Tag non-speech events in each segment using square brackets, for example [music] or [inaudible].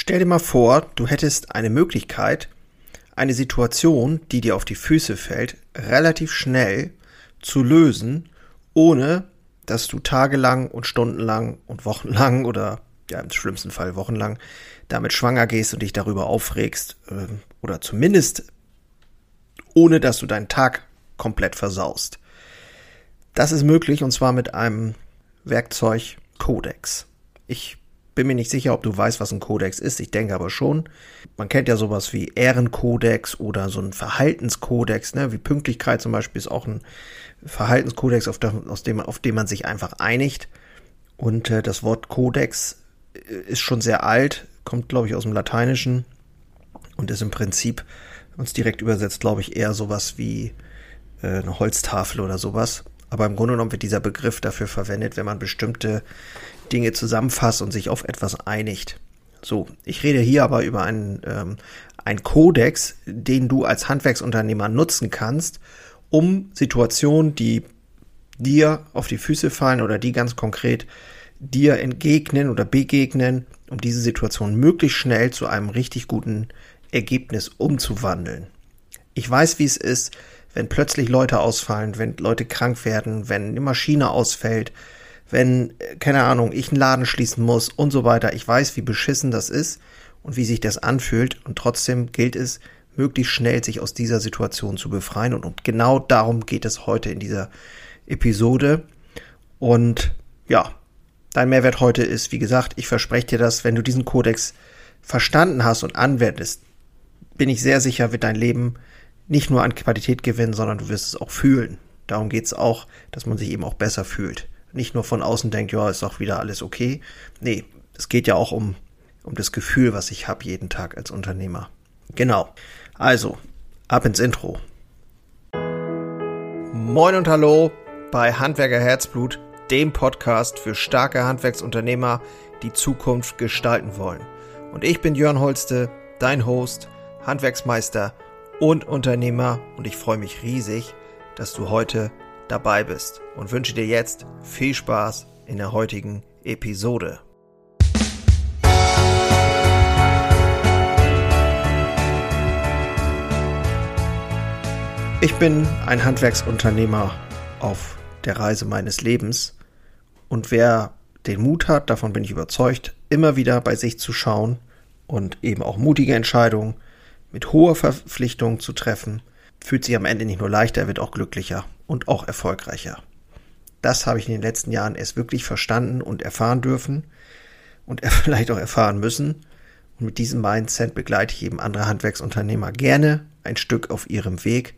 Stell dir mal vor, du hättest eine Möglichkeit, eine Situation, die dir auf die Füße fällt, relativ schnell zu lösen, ohne dass du tagelang und stundenlang und wochenlang [laughs] oder ja im schlimmsten Fall wochenlang damit schwanger gehst und dich darüber aufregst äh, oder zumindest ohne dass du deinen Tag komplett versaust. Das ist möglich und zwar mit einem Werkzeug Codex. Ich bin mir nicht sicher, ob du weißt, was ein Kodex ist. Ich denke aber schon. Man kennt ja sowas wie Ehrenkodex oder so ein Verhaltenskodex, ne? wie Pünktlichkeit zum Beispiel ist auch ein Verhaltenskodex, auf, der, aus dem, auf dem man sich einfach einigt. Und äh, das Wort Kodex äh, ist schon sehr alt, kommt, glaube ich, aus dem Lateinischen und ist im Prinzip uns direkt übersetzt, glaube ich, eher sowas wie äh, eine Holztafel oder sowas. Aber im Grunde genommen wird dieser Begriff dafür verwendet, wenn man bestimmte Dinge zusammenfasst und sich auf etwas einigt. So, ich rede hier aber über einen, ähm, einen Kodex, den du als Handwerksunternehmer nutzen kannst, um Situationen, die dir auf die Füße fallen oder die ganz konkret dir entgegnen oder begegnen, um diese Situation möglichst schnell zu einem richtig guten Ergebnis umzuwandeln. Ich weiß, wie es ist, wenn plötzlich Leute ausfallen, wenn Leute krank werden, wenn eine Maschine ausfällt, wenn, keine Ahnung, ich einen Laden schließen muss und so weiter. Ich weiß, wie beschissen das ist und wie sich das anfühlt und trotzdem gilt es, möglichst schnell sich aus dieser Situation zu befreien und, und genau darum geht es heute in dieser Episode. Und ja, dein Mehrwert heute ist, wie gesagt, ich verspreche dir das, wenn du diesen Kodex verstanden hast und anwendest, bin ich sehr sicher, wird dein Leben nicht nur an Qualität gewinnen, sondern du wirst es auch fühlen. Darum geht es auch, dass man sich eben auch besser fühlt. Nicht nur von außen denkt, ja, ist doch wieder alles okay. Nee, es geht ja auch um, um das Gefühl, was ich habe jeden Tag als Unternehmer. Genau. Also, ab ins Intro. Moin und hallo bei Handwerker Herzblut, dem Podcast für starke Handwerksunternehmer, die Zukunft gestalten wollen. Und ich bin Jörn Holste, dein Host, Handwerksmeister und Unternehmer und ich freue mich riesig, dass du heute dabei bist und wünsche dir jetzt viel Spaß in der heutigen Episode. Ich bin ein Handwerksunternehmer auf der Reise meines Lebens und wer den Mut hat, davon bin ich überzeugt, immer wieder bei sich zu schauen und eben auch mutige Entscheidungen mit hoher Verpflichtung zu treffen, fühlt sich am Ende nicht nur leichter, er wird auch glücklicher und auch erfolgreicher. Das habe ich in den letzten Jahren erst wirklich verstanden und erfahren dürfen und [laughs] vielleicht auch erfahren müssen. Und mit diesem Mindset begleite ich eben andere Handwerksunternehmer gerne ein Stück auf ihrem Weg.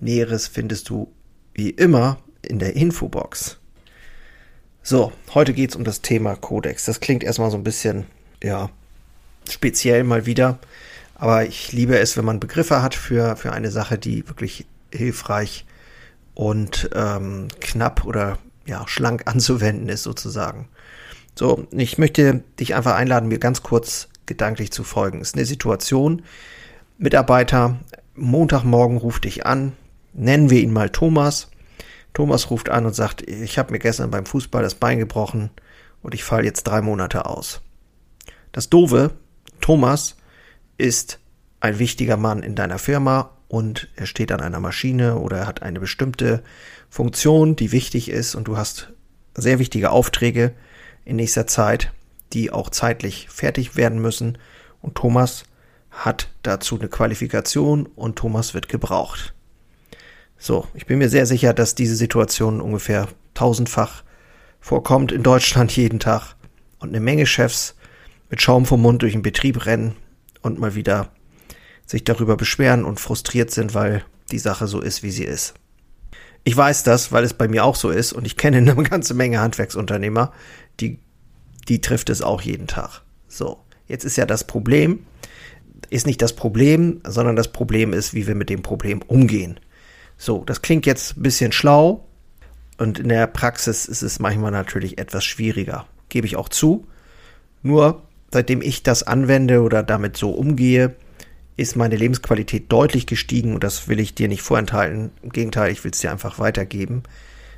Näheres findest du wie immer in der Infobox. So, heute geht es um das Thema Codex. Das klingt erstmal so ein bisschen, ja, speziell mal wieder. Aber ich liebe es, wenn man Begriffe hat für, für eine Sache, die wirklich hilfreich und ähm, knapp oder ja, schlank [laughs] anzuwenden ist sozusagen. So, ich möchte dich einfach einladen, mir ganz kurz gedanklich zu folgen. Es ist eine Situation, Mitarbeiter, Montagmorgen ruft dich an, nennen wir ihn mal Thomas. Thomas ruft an und sagt, ich habe mir gestern beim Fußball das Bein gebrochen und ich falle jetzt drei Monate aus. Das Dove, Thomas ist ein wichtiger Mann in deiner Firma und er steht an einer Maschine oder er hat eine bestimmte Funktion, die wichtig ist und du hast sehr wichtige Aufträge in nächster Zeit, die auch zeitlich fertig werden müssen und Thomas hat dazu eine Qualifikation und Thomas wird gebraucht. So, ich bin mir sehr sicher, dass diese Situation ungefähr tausendfach vorkommt in Deutschland [laughs] jeden Tag und eine Menge Chefs mit Schaum vom Mund durch den Betrieb rennen und mal wieder sich darüber beschweren und frustriert sind, weil die Sache so ist, wie sie ist. Ich weiß das, weil es bei mir auch so ist und ich kenne eine [laughs] ganze Menge Handwerksunternehmer, die, die trifft es auch jeden Tag. So. Jetzt ist ja das Problem, ist nicht das Problem, sondern das Problem ist, wie wir mit dem Problem umgehen. So, das klingt jetzt ein bisschen schlau und in der Praxis ist es manchmal natürlich etwas schwieriger. Gebe ich auch zu. Nur seitdem ich das anwende oder damit so umgehe, ist meine Lebensqualität deutlich gestiegen und das will ich dir nicht vorenthalten. Im Gegenteil, ich will es dir einfach weitergeben,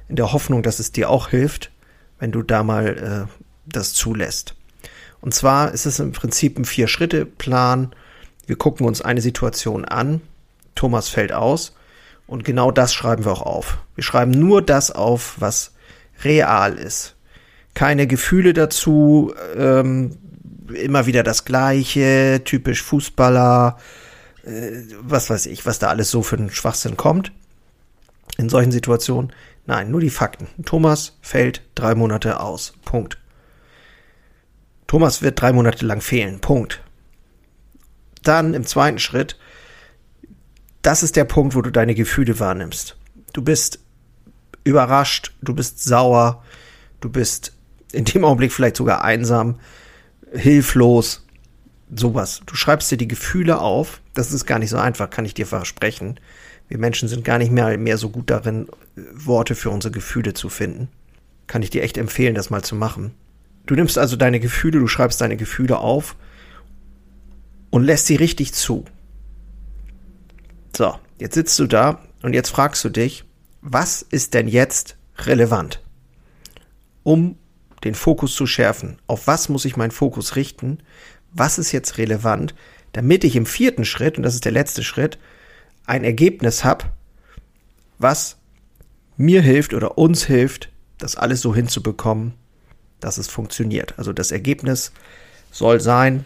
in der Hoffnung, dass es dir auch hilft, wenn du da mal äh, das zulässt. Und zwar ist es im Prinzip ein Vier-Schritte-Plan. Wir gucken uns eine Situation an. Thomas fällt aus. Und genau das schreiben wir auch auf. Wir schreiben nur das auf, was real ist. Keine Gefühle dazu, ähm, immer wieder das Gleiche, typisch Fußballer, äh, was weiß ich, was da alles so für einen Schwachsinn kommt. In solchen Situationen. Nein, nur die Fakten. Thomas fällt drei Monate aus. Punkt. Thomas wird drei Monate lang fehlen. Punkt. Dann im zweiten Schritt, das ist der Punkt, wo du deine Gefühle wahrnimmst. Du bist überrascht, du bist sauer, du bist in dem Augenblick vielleicht sogar einsam, hilflos, sowas. Du schreibst dir die Gefühle auf. Das ist gar nicht so einfach, kann ich dir versprechen. Wir Menschen sind gar nicht mehr, mehr so gut darin, Worte für unsere Gefühle zu finden. Kann ich dir echt empfehlen, das mal zu machen. Du nimmst also deine Gefühle, du schreibst deine Gefühle auf und lässt sie richtig zu. So, jetzt sitzt du da und jetzt fragst du dich, was ist denn jetzt relevant? Um den Fokus zu schärfen. Auf was muss ich meinen Fokus richten? Was ist jetzt relevant, damit ich im vierten Schritt, und das ist der letzte Schritt, ein Ergebnis habe, was mir hilft oder uns hilft, das alles so hinzubekommen, dass es funktioniert. Also das Ergebnis soll sein,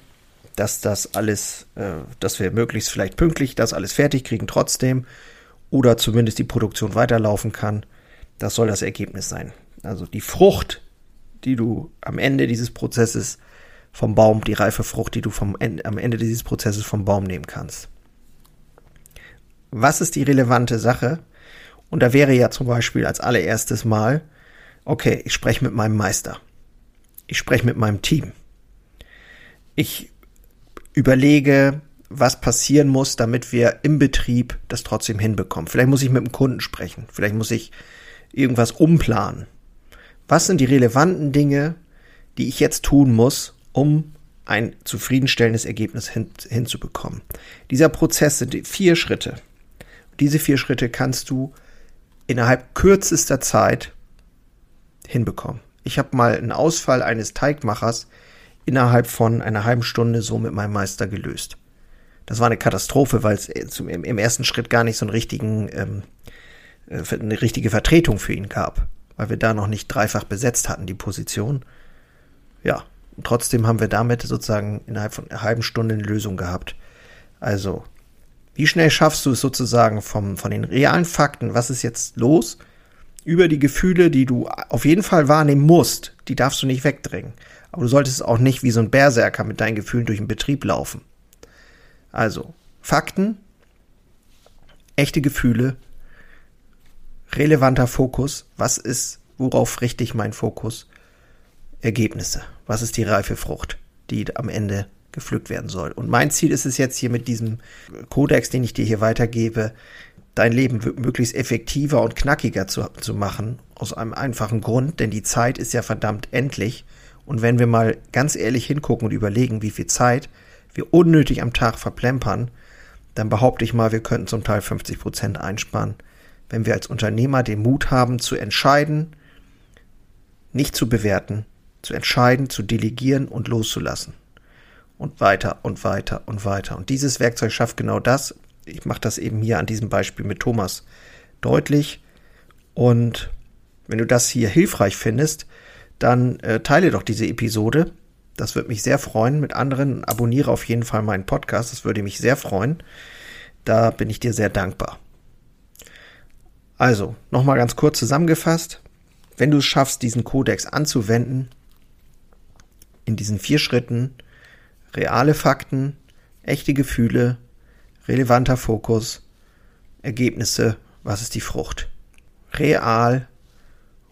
dass das alles, äh, dass wir möglichst vielleicht pünktlich das alles fertig kriegen trotzdem oder zumindest die Produktion weiterlaufen kann. Das soll das Ergebnis sein. Also die Frucht die du am Ende dieses Prozesses vom Baum, die reife Frucht, die du vom am Ende dieses Prozesses vom Baum nehmen kannst. Was ist die relevante Sache? Und da wäre ja zum Beispiel als allererstes Mal, okay, ich spreche mit meinem Meister. Ich spreche mit meinem Team. Ich überlege, was passieren muss, damit wir im Betrieb das trotzdem hinbekommen. Vielleicht muss ich mit dem Kunden sprechen. Vielleicht muss ich irgendwas umplanen was sind die relevanten Dinge, die ich jetzt tun muss, um ein zufriedenstellendes Ergebnis hin, hinzubekommen. Dieser Prozess sind vier Schritte. Diese vier Schritte kannst du innerhalb kürzester Zeit hinbekommen. Ich habe mal einen Ausfall eines Teigmachers innerhalb von einer halben Stunde so mit meinem Meister gelöst. Das war eine Katastrophe, weil es im ersten Schritt gar nicht so einen richtigen, ähm, äh, eine richtige Vertretung für ihn gab weil wir da noch nicht dreifach besetzt hatten, die Position. Ja, trotzdem haben wir damit sozusagen innerhalb von einer halben Stunde eine Lösung gehabt. Also, wie schnell schaffst du es sozusagen vom, von den realen Fakten, was ist jetzt los, über die Gefühle, die du auf jeden Fall wahrnehmen musst, die darfst du nicht wegdrängen. Aber du solltest auch nicht wie so ein Berserker mit deinen Gefühlen durch den Betrieb laufen. Also, Fakten, echte Gefühle, relevanter Fokus. Was ist, worauf richte ich meinen Fokus? Ergebnisse. Was ist die reife Frucht, die am Ende gepflückt werden soll? Und mein Ziel ist es jetzt hier mit diesem Kodex, den ich dir hier weitergebe, dein Leben möglichst effektiver und knackiger zu, zu machen. Aus einem einfachen Grund, denn die Zeit ist ja verdammt endlich. Und wenn wir mal ganz ehrlich hingucken und überlegen, wie viel Zeit wir unnötig am Tag verplempern, dann behaupte ich mal, wir könnten zum Teil 50 Prozent einsparen wenn wir als Unternehmer den Mut haben zu entscheiden, nicht zu bewerten, zu entscheiden, zu delegieren und loszulassen. Und weiter und weiter und weiter. Und dieses Werkzeug schafft genau das. Ich mache das eben hier an diesem Beispiel mit Thomas deutlich. Und wenn du das hier hilfreich findest, dann äh, teile doch diese Episode. Das würde mich sehr freuen mit anderen. Abonniere auf jeden Fall meinen Podcast. Das würde mich sehr freuen. Da bin ich dir sehr dankbar. Also, nochmal ganz kurz zusammengefasst. Wenn du es schaffst, diesen Kodex anzuwenden, in diesen vier Schritten, reale Fakten, echte Gefühle, relevanter Fokus, Ergebnisse, was ist die Frucht? Real,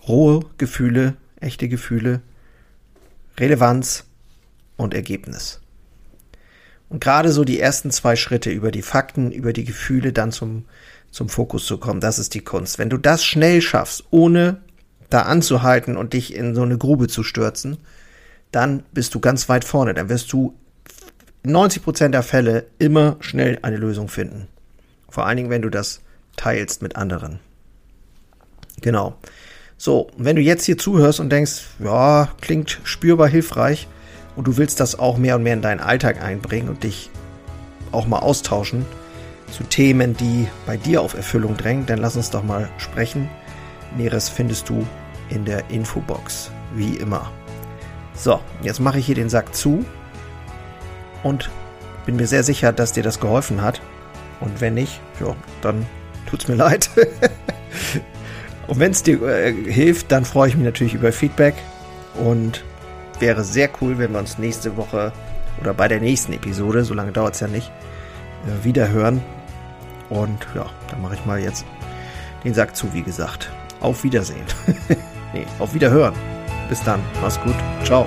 rohe Gefühle, echte Gefühle, Relevanz und Ergebnis. Und gerade so die ersten zwei Schritte über die Fakten, über die Gefühle, dann zum zum Fokus zu kommen. Das ist die Kunst. Wenn du das schnell schaffst, ohne da anzuhalten und dich in so eine Grube zu stürzen, dann bist du ganz weit vorne. Dann wirst du in 90 Prozent der Fälle immer schnell eine Lösung finden. Vor allen Dingen, wenn du das teilst mit anderen. Genau. So, wenn du jetzt hier zuhörst und denkst, ja, klingt spürbar hilfreich, und du willst das auch mehr und mehr in deinen Alltag einbringen und dich auch mal austauschen zu Themen, die bei dir auf Erfüllung drängen, dann lass uns doch mal sprechen. Näheres findest du in der Infobox, wie immer. So, jetzt mache ich hier den Sack zu und bin mir sehr sicher, dass dir das geholfen hat. Und wenn nicht, ja, dann tut's mir leid. [laughs] und wenn es dir äh, hilft, dann freue ich mich natürlich über Feedback und wäre sehr cool, wenn wir uns nächste Woche oder bei der nächsten Episode, so lange dauert es ja nicht, äh, wieder hören. Und ja, dann mache ich mal jetzt den Sack zu, wie gesagt. Auf Wiedersehen. [laughs] nee, auf Wiederhören. Bis dann. Mach's gut. Ciao.